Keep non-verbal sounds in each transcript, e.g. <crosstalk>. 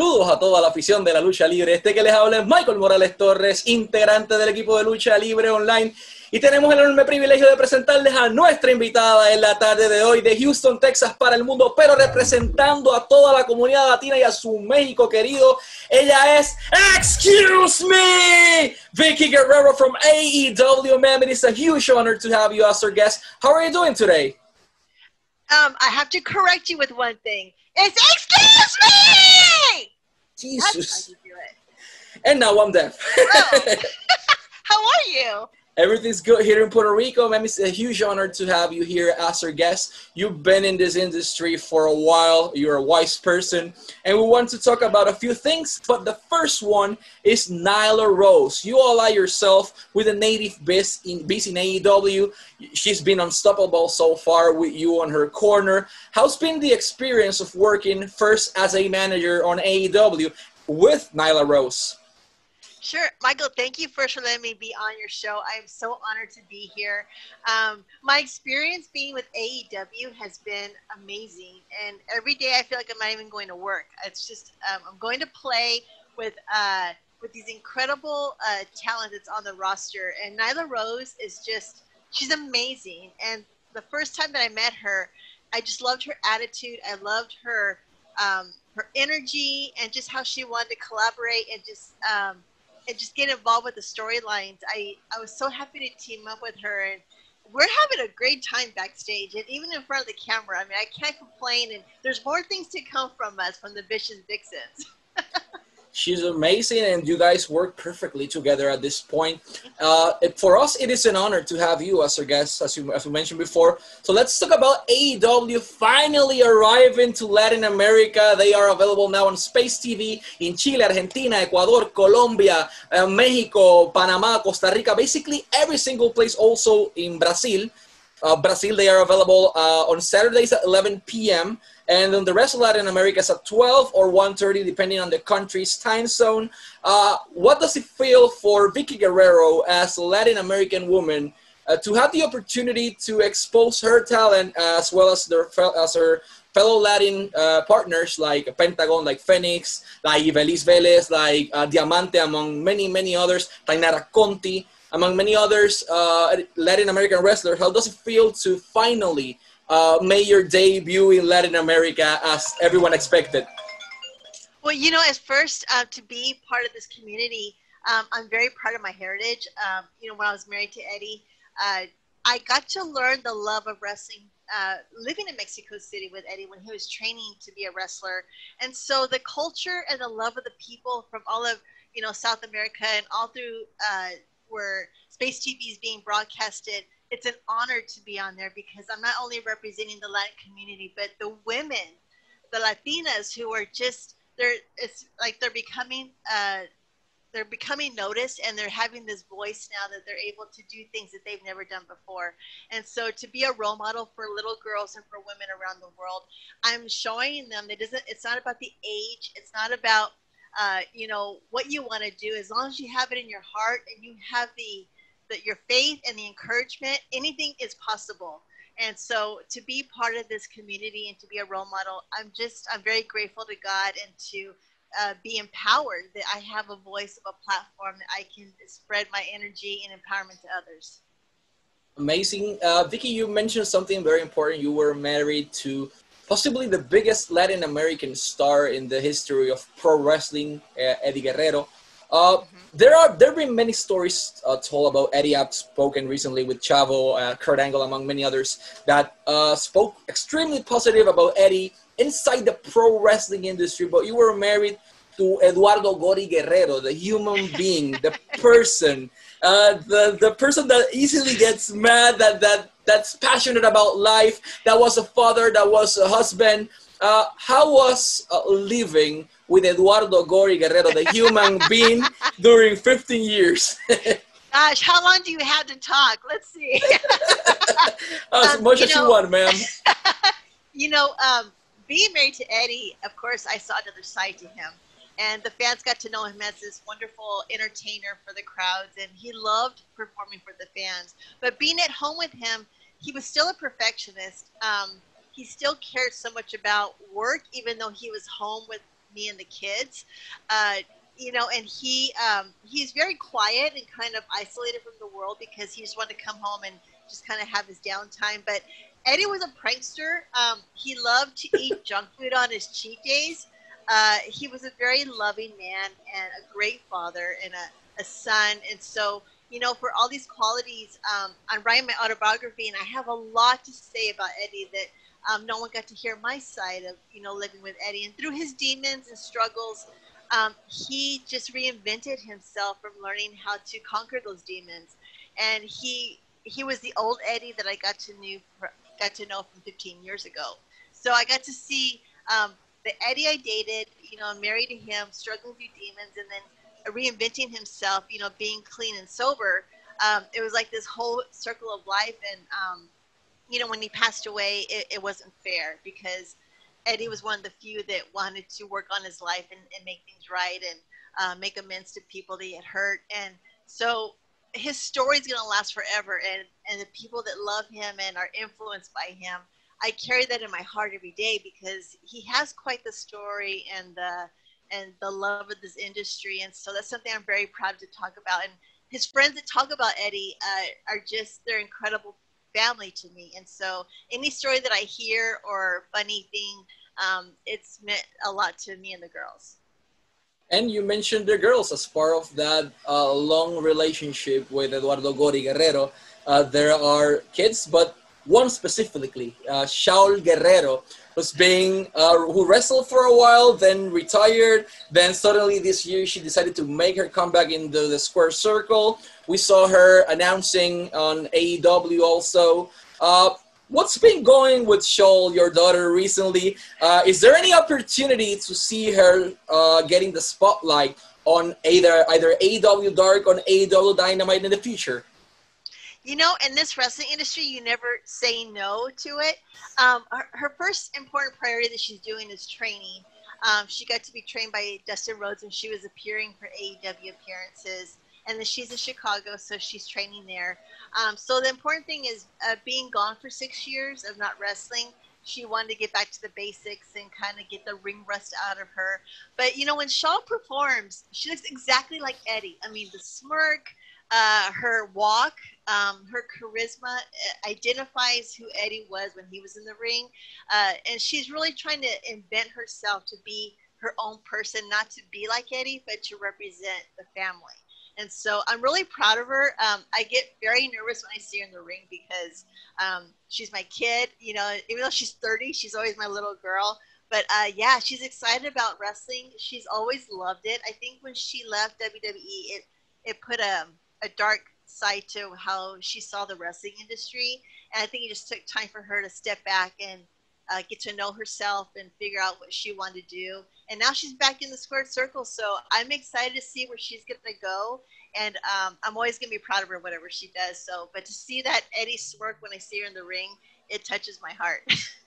Saludos a toda la afición de la lucha libre. Este que les habla es Michael Morales Torres, integrante del equipo de lucha libre online. Y tenemos el enorme privilegio de presentarles a nuestra invitada en la tarde de hoy de Houston, Texas para el mundo, pero representando a toda la comunidad latina y a su México querido. Ella es, excuse me, Vicky Guerrero from AEW. Ma'am, it is a huge honor to have you as our guest. How are you doing today? Um, I have to correct you with one thing. It's excuse me. Jesus. And now I'm deaf. Oh. <laughs> <laughs> How are you? Everything's good here in Puerto Rico. Man, it's a huge honor to have you here as our guest. You've been in this industry for a while. You're a wise person. And we want to talk about a few things. But the first one is Nyla Rose. You ally yourself with a native beast in, beast in AEW. She's been unstoppable so far with you on her corner. How's been the experience of working first as a manager on AEW with Nyla Rose? Sure, Michael. Thank you for letting me be on your show. I am so honored to be here. Um, my experience being with AEW has been amazing, and every day I feel like I'm not even going to work. It's just um, I'm going to play with uh, with these incredible uh, talent that's on the roster, and Nyla Rose is just she's amazing. And the first time that I met her, I just loved her attitude. I loved her um, her energy and just how she wanted to collaborate and just um, and just get involved with the storylines. I I was so happy to team up with her, and we're having a great time backstage, and even in front of the camera. I mean, I can't complain. And there's more things to come from us from the Vicious Vixens. <laughs> She's amazing, and you guys work perfectly together at this point. Uh, for us, it is an honor to have you as our guest, as, you, as we mentioned before. So let's talk about AEW finally arriving to Latin America. They are available now on Space TV in Chile, Argentina, Ecuador, Colombia, uh, Mexico, Panama, Costa Rica, basically every single place, also in Brazil. Uh, Brazil, they are available uh, on Saturdays at 11 p.m. And then the rest of Latin America is at 12 or 1.30, depending on the country's time zone. Uh, what does it feel for Vicky Guerrero as a Latin American woman uh, to have the opportunity to expose her talent as well as, their, as her fellow Latin uh, partners like Pentagon, like Fénix, like Ivelisse Velez, like uh, Diamante, among many, many others, Taynara Conti, among many others, uh, Latin American wrestler. How does it feel to finally uh, made your debut in Latin America as everyone expected? Well, you know, as first uh, to be part of this community, um, I'm very proud of my heritage. Um, you know, when I was married to Eddie, uh, I got to learn the love of wrestling uh, living in Mexico City with Eddie when he was training to be a wrestler. And so the culture and the love of the people from all of, you know, South America and all through uh, where Space TV is being broadcasted – it's an honor to be on there because I'm not only representing the Latin community, but the women, the Latinas who are just they're it's like they're becoming uh, they're becoming noticed and they're having this voice now that they're able to do things that they've never done before. And so to be a role model for little girls and for women around the world, I'm showing them that isn't it's not about the age, it's not about uh, you know what you want to do as long as you have it in your heart and you have the that your faith and the encouragement, anything is possible. And so to be part of this community and to be a role model, I'm just, I'm very grateful to God and to uh, be empowered that I have a voice of a platform that I can spread my energy and empowerment to others. Amazing. Uh, Vicky, you mentioned something very important. You were married to possibly the biggest Latin American star in the history of pro wrestling, uh, Eddie Guerrero. Uh, mm-hmm. There are there have been many stories uh, told about Eddie. I've spoken recently with Chavo, uh, Kurt Angle, among many others, that uh, spoke extremely positive about Eddie inside the pro wrestling industry. But you were married to Eduardo Gory Guerrero, the human <laughs> being, the person, uh, the the person that easily gets mad, that that that's passionate about life, that was a father, that was a husband. Uh, how was living? with Eduardo Gory Guerrero, the human <laughs> being, during 15 years. <laughs> Gosh, how long do you have to talk? Let's see. <laughs> as um, much as know, you want, ma'am. you know, um, being married to Eddie, of course, I saw another side to him. And the fans got to know him as this wonderful entertainer for the crowds, and he loved performing for the fans. But being at home with him, he was still a perfectionist. Um, he still cared so much about work, even though he was home with me and the kids. Uh, you know, and he um, he's very quiet and kind of isolated from the world because he just wanted to come home and just kind of have his downtime. But Eddie was a prankster. Um, he loved to eat <laughs> junk food on his cheat days. Uh, he was a very loving man and a great father and a, a son. And so, you know, for all these qualities, um, I'm writing my autobiography, and I have a lot to say about Eddie that um, no one got to hear my side of, you know, living with Eddie. And through his demons and struggles, um, he just reinvented himself from learning how to conquer those demons. And he he was the old Eddie that I got to knew got to know from 15 years ago. So I got to see um, the Eddie I dated, you know, married to him, struggling through demons, and then reinventing himself, you know, being clean and sober. Um, it was like this whole circle of life. And, um, you know, when he passed away, it, it, wasn't fair because Eddie was one of the few that wanted to work on his life and, and make things right and uh, make amends to people that he had hurt. And so his story is going to last forever. And, and the people that love him and are influenced by him, I carry that in my heart every day because he has quite the story and the and the love of this industry, and so that's something I'm very proud to talk about. And his friends that talk about Eddie uh, are just they're incredible family to me, and so any story that I hear or funny thing, um, it's meant a lot to me and the girls. And you mentioned the girls as part of that uh, long relationship with Eduardo Gory Guerrero. Uh, there are kids, but one specifically, uh, Shaul Guerrero, was being uh, who wrestled for a while, then retired. Then suddenly this year she decided to make her comeback into the square circle. We saw her announcing on AEW also. Uh, what's been going with Shaul, your daughter, recently? Uh, is there any opportunity to see her uh, getting the spotlight on either either AEW Dark or AEW Dynamite in the future? You know, in this wrestling industry, you never say no to it. Um, her, her, first important priority that she's doing is training. Um, she got to be trained by Dustin Rhodes when she was appearing for AEW appearances. And then she's in Chicago, so she's training there. Um, so the important thing is uh, being gone for six years of not wrestling. She wanted to get back to the basics and kind of get the ring rust out of her. But you know, when Shaul performs, she looks exactly like Eddie. I mean, the smirk, uh, her walk, um, her charisma uh, identifies who Eddie was when he was in the ring. Uh, and she's really trying to invent herself to be her own person, not to be like Eddie, but to represent the family. And so I'm really proud of her. Um, I get very nervous when I see her in the ring because um, she's my kid. You know, even though she's 30, she's always my little girl. But uh, yeah, she's excited about wrestling. She's always loved it. I think when she left WWE, it it put a a dark side to how she saw the wrestling industry. And I think it just took time for her to step back and uh, get to know herself and figure out what she wanted to do. And now she's back in the squared circle. So I'm excited to see where she's going to go. And um, I'm always going to be proud of her, whatever she does. So, but to see that Eddie smirk when I see her in the ring, it touches my heart. <laughs>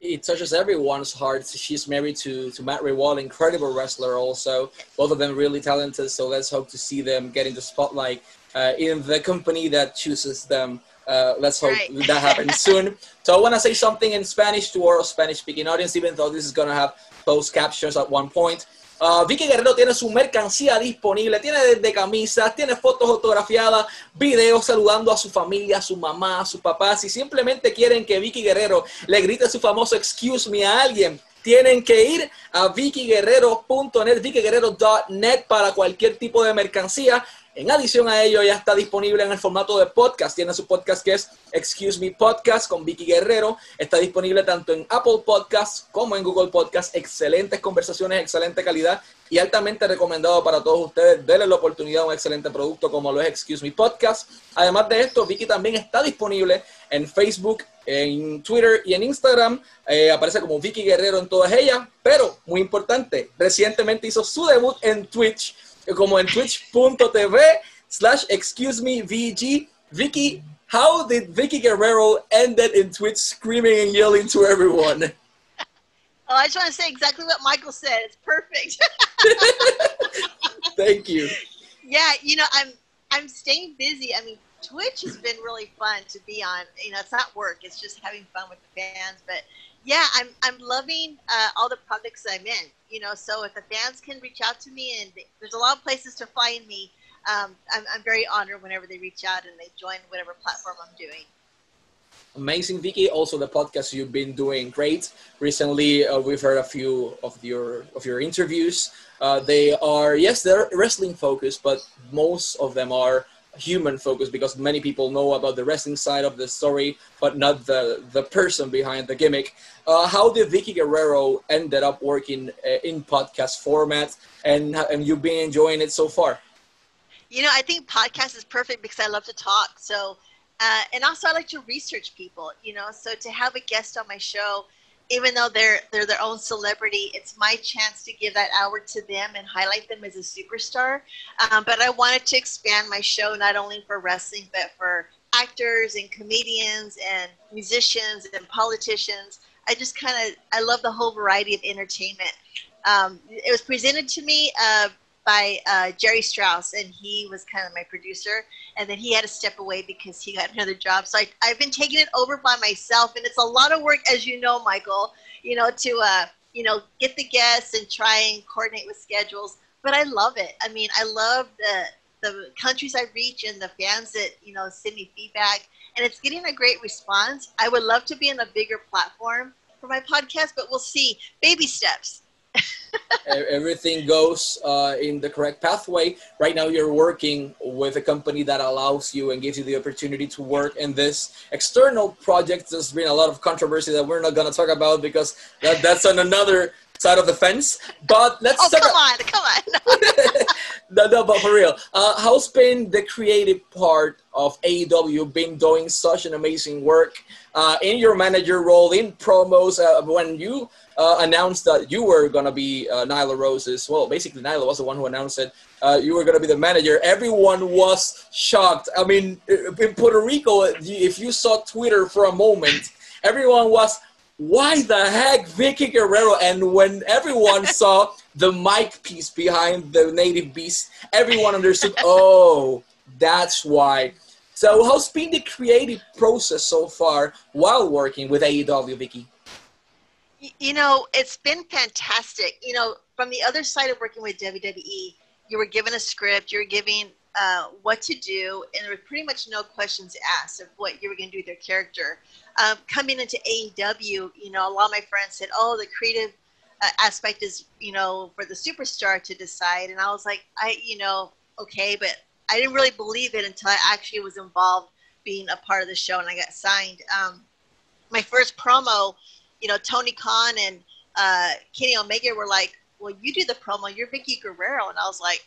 it touches everyone's heart. She's married to, to Matt Rehwoldt, incredible wrestler also. Both of them really talented, so let's hope to see them get in the spotlight uh, in the company that chooses them. Uh, let's hope right. that happens <laughs> soon. So I want to say something in Spanish to our Spanish-speaking audience, even though this is going to have closed captions at one point. Uh, Vicky Guerrero tiene su mercancía disponible, tiene desde camisas, tiene fotos autografiadas, videos saludando a su familia, a su mamá, a sus papás. Si simplemente quieren que Vicky Guerrero le grite su famoso excuse me a alguien, tienen que ir a vickyguerrero.net, vickyguerrero.net para cualquier tipo de mercancía. En adición a ello, ya está disponible en el formato de podcast. Tiene su podcast que es Excuse Me Podcast con Vicky Guerrero. Está disponible tanto en Apple Podcasts como en Google Podcasts. Excelentes conversaciones, excelente calidad y altamente recomendado para todos ustedes. Denle la oportunidad a un excelente producto como lo es Excuse Me Podcast. Además de esto, Vicky también está disponible en Facebook, en Twitter y en Instagram. Eh, aparece como Vicky Guerrero en todas ellas. Pero, muy importante, recientemente hizo su debut en Twitch como en twitch.tv slash excuse me VG. Vicky, how did Vicky Guerrero end it in Twitch screaming and yelling to everyone? Oh, I just want to say exactly what Michael said. It's perfect. <laughs> Thank you. Yeah, you know, I'm I'm staying busy. I mean, Twitch has been really fun to be on. You know, it's not work; it's just having fun with the fans. But yeah, I'm I'm loving uh, all the projects I'm in. You know, so if the fans can reach out to me, and there's a lot of places to find me, um, I'm, I'm very honored whenever they reach out and they join whatever platform I'm doing. Amazing, Vicky. Also, the podcast you've been doing great. Recently, uh, we've heard a few of your of your interviews. Uh, they are yes, they're wrestling focused, but most of them are human focus because many people know about the wrestling side of the story, but not the the person behind the gimmick. Uh, how did vicky Guerrero ended up working uh, in podcast format, and and you've been enjoying it so far? You know, I think podcast is perfect because I love to talk. So, uh, and also I like to research people. You know, so to have a guest on my show, even though they're they're their own celebrity, it's my chance to give that hour to them and highlight them as a superstar. Um, but I wanted to expand my show not only for wrestling but for actors and comedians and musicians and politicians. I just kind of I love the whole variety of entertainment. Um, it was presented to me uh, by uh, Jerry Strauss, and he was kind of my producer. And then he had to step away because he got another job. So I, I've been taking it over by myself, and it's a lot of work, as you know, Michael. You know, to uh, you know get the guests and try and coordinate with schedules. But I love it. I mean, I love the the countries I reach and the fans that you know send me feedback, and it's getting a great response. I would love to be in a bigger platform for my podcast, but we'll see. Baby steps everything goes uh, in the correct pathway. Right now, you're working with a company that allows you and gives you the opportunity to work in this external project. There's been a lot of controversy that we're not going to talk about because that, that's on another side of the fence. But let's oh, come on, come on. <laughs> <laughs> no, no, but for real, uh, how's been the creative part of AEW? Been doing such an amazing work uh, in your manager role in promos uh, when you uh, announced that you were going to be uh, Nyla Rose's. Well, basically, Nyla was the one who announced it. Uh, you were going to be the manager. Everyone was shocked. I mean, in Puerto Rico, if you saw Twitter for a moment, everyone was, why the heck Vicky Guerrero? And when everyone <laughs> saw the mic piece behind the native beast, everyone understood, <laughs> oh, that's why. So, how's been the creative process so far while working with AEW, Vicky? You know, it's been fantastic. You know, from the other side of working with WWE, you were given a script, you were given uh, what to do, and there was pretty much no questions asked of what you were going to do with your character. Um, coming into AEW, you know, a lot of my friends said, "Oh, the creative uh, aspect is, you know, for the superstar to decide," and I was like, "I, you know, okay," but I didn't really believe it until I actually was involved being a part of the show and I got signed. Um, my first promo you know, Tony Khan and uh, Kenny Omega were like, "Well, you do the promo. You're Vickie Guerrero," and I was like,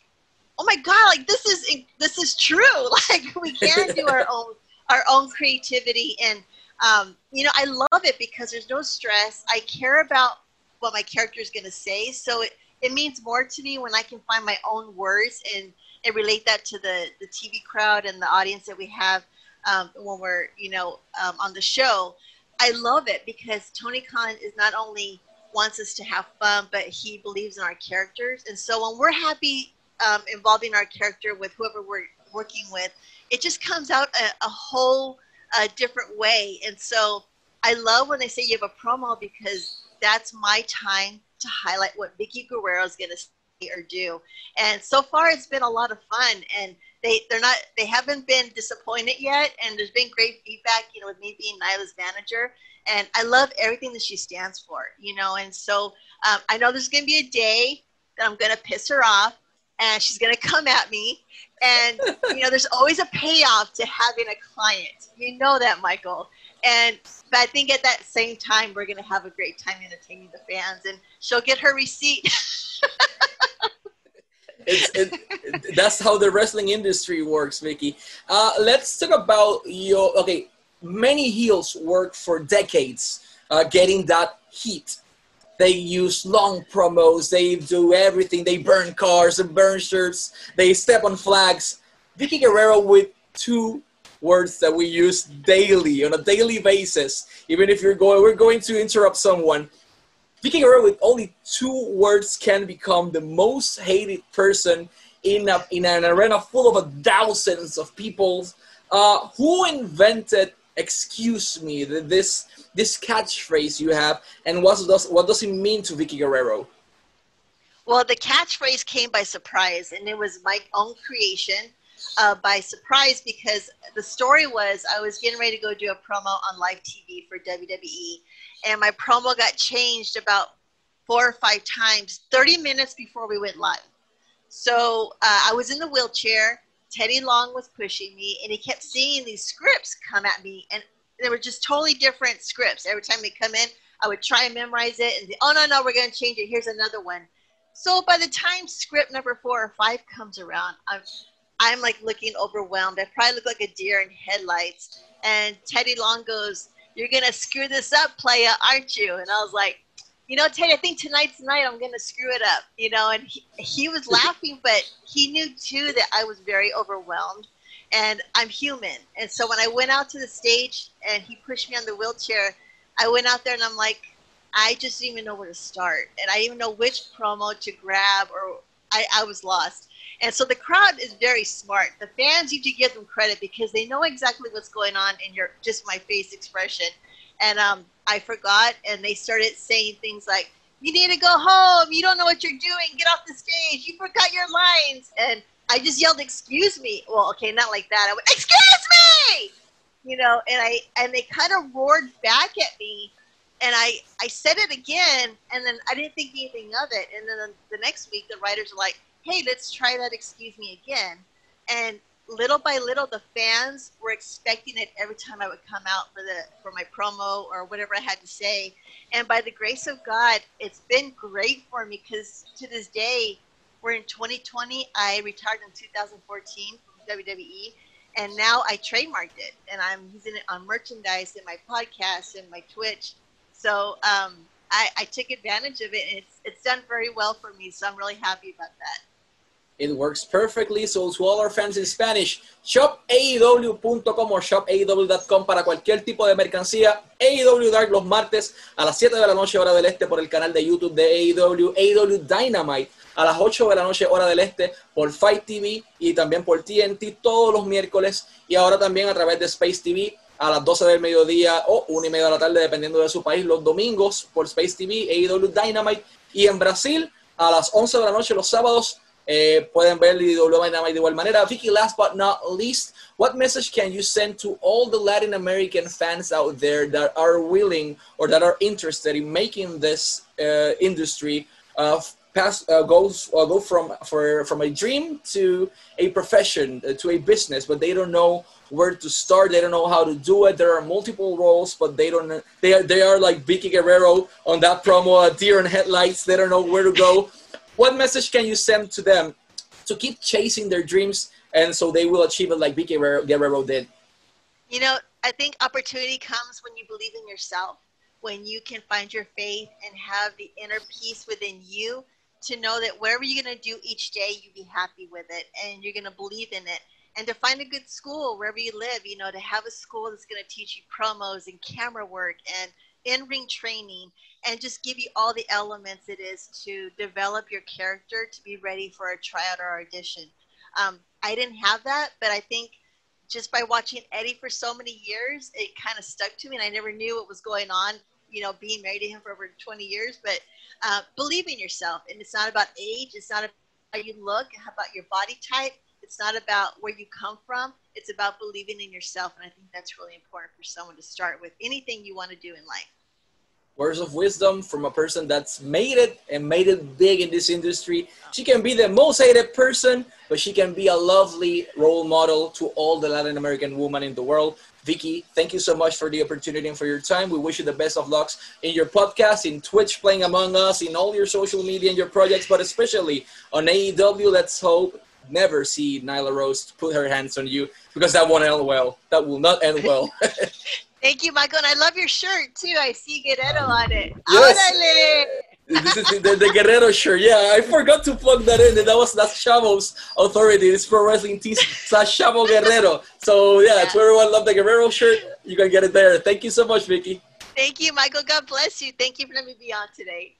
"Oh my god! Like this is this is true. <laughs> Like we can do our <laughs> own our own creativity, and um, you know, I love it because there's no stress. I care about what my character is going to say, so it it means more to me when I can find my own words and and relate that to the the TV crowd and the audience that we have um, when we're you know um, on the show. I love it because Tony Khan is not only wants us to have fun, but he believes in our characters. And so when we're happy um, involving our character with whoever we're working with, it just comes out a, a whole uh, different way. And so I love when they say you have a promo because that's my time to highlight what Vicky Guerrero is going to say or do. And so far, it's been a lot of fun. And they they're not they haven't been disappointed yet, and there's been great feedback. You know, with me being Nyla's manager, and I love everything that she stands for. You know, and so um, I know there's going to be a day that I'm going to piss her off, and she's going to come at me. And you know, there's always a payoff to having a client. You know that, Michael. And but I think at that same time, we're going to have a great time entertaining the fans, and she'll get her receipt. <laughs> it's, it, that's how the wrestling industry works, Vicky. Uh, let's talk about your okay. Many heels work for decades, uh, getting that heat. They use long promos. They do everything. They burn cars and burn shirts. They step on flags. Vicky Guerrero with two words that we use daily on a daily basis. Even if you're going, we're going to interrupt someone Vicky Guerrero with only two words can become the most hated person in, a, in an arena full of thousands of people. Uh, who invented excuse me, this this catchphrase you have, and what does what does it mean to Vickie Guerrero? Well, the catchphrase came by surprise, and it was my own creation uh, by surprise because the story was I was getting ready to go do a promo on live TV for WWE, and my promo got changed about four or five times 30 minutes before we went live. So uh, I was in the wheelchair. Teddy Long was pushing me, and he kept seeing these scripts come at me, and they were just totally different scripts. Every time they come in, I would try and memorize it, and say, oh no, no, we're going to change it. Here's another one. So by the time script number four or five comes around, I'm I'm like looking overwhelmed. I probably look like a deer in headlights. And Teddy Long goes, "You're gonna screw this up, playa, aren't you?" And I was like, "You know, Teddy, I think tonight's night I'm gonna screw it up." You know, and he, he was <laughs> laughing, but he knew too that I was very overwhelmed. And I'm human. And so when I went out to the stage and he pushed me on the wheelchair, I went out there and I'm like, I just didn't even know where to start. And I didn't even know which promo to grab or I, I was lost. And so the crowd is very smart. The fans, you do give them credit because they know exactly what's going on in your just my face expression. And um, I forgot, and they started saying things like, "You need to go home. You don't know what you're doing. Get off the stage. You forgot your lines." And I just yelled, "Excuse me." Well, okay, not like that. I went, "Excuse me," you know, and I and they kind of roared back at me and I, I said it again, and then I didn't think anything of it. And then the next week, the writers were like, hey, let's try that excuse me again. And little by little, the fans were expecting it every time I would come out for the for my promo or whatever I had to say. And by the grace of God, it's been great for me because to this day, we're in 2020. I retired in 2014 from WWE, and now I trademarked it, and I'm using it on merchandise in my podcast and my Twitch. So um, I, I took advantage of it, and it's it's done very well for me. So I'm really happy about that. It works perfectly. So to all our fans in Spanish, shop AEW.com o shop AEW.com para cualquier tipo de mercancía. AEW Dark los martes a las 7 de la noche hora del este por el canal de YouTube de AEW. AEW Dynamite a las 8 de la noche hora del este por Fight TV y también por TNT todos los miércoles y ahora también a través de Space TV a las 12 del mediodía o 1 y media de la tarde dependiendo de su país los domingos por Space TV, AEW Dynamite y en Brasil a las 11 de la noche los sábados Eh, pueden ver AEW Dynamite de igual manera. Vickie, last but not least, what message can you send to all the Latin American fans out there that are willing or that are interested in making this uh, industry uh, pass uh, goes uh, go from for from a dream to a profession uh, to a business, but they don't know where to start. They don't know how to do it. There are multiple roles, but they don't. They are they are like Vicky Guerrero on that promo, deer in headlights. They don't know where to go. What message can you send to them to keep chasing their dreams and so they will achieve it like Vickie Guerrero did? You know, I think opportunity comes when you believe in yourself, when you can find your faith and have the inner peace within you to know that wherever you're going to do each day, you be happy with it and you're going to believe in it. And to find a good school wherever you live, you know, to have a school that's going to teach you promos and camera work and in ring training and just give you all the elements it is to develop your character to be ready for a tryout or audition. Um, I didn't have that, but I think just by watching Eddie for so many years, it kind of stuck to me, and I never knew what was going on. You know, being married to him for over 20 years, but uh, believe in yourself, and it's not about age. It's not about how you look, how about your body type. It's not about where you come from. It's about believing in yourself, and I think that's really important for someone to start with anything you want to do in life words of wisdom from a person that's made it and made it big in this industry. She can be the most hated person, but she can be a lovely role model to all the Latin American women in the world. Vicky, thank you so much for the opportunity and for your time. We wish you the best of lucks in your podcast, in Twitch, playing among us, in all your social media and your projects, but especially on AEW. Let's hope never see Nyla Rose put her hands on you because that won't end well. That will not end well. <laughs> Thank you, Michael. And I love your shirt too. I see Guerrero ah. on it. Yes. this is the, the, Guerrero shirt. Yeah, I forgot to plug that in. And That was that's Chavo's authority. It's pro wrestling tees slash Chavo Guerrero. So yeah, yeah, to everyone love the Guerrero shirt, you can get it there. Thank you so much, Vickie. Thank you, Michael. God bless you. Thank you for letting me be on today.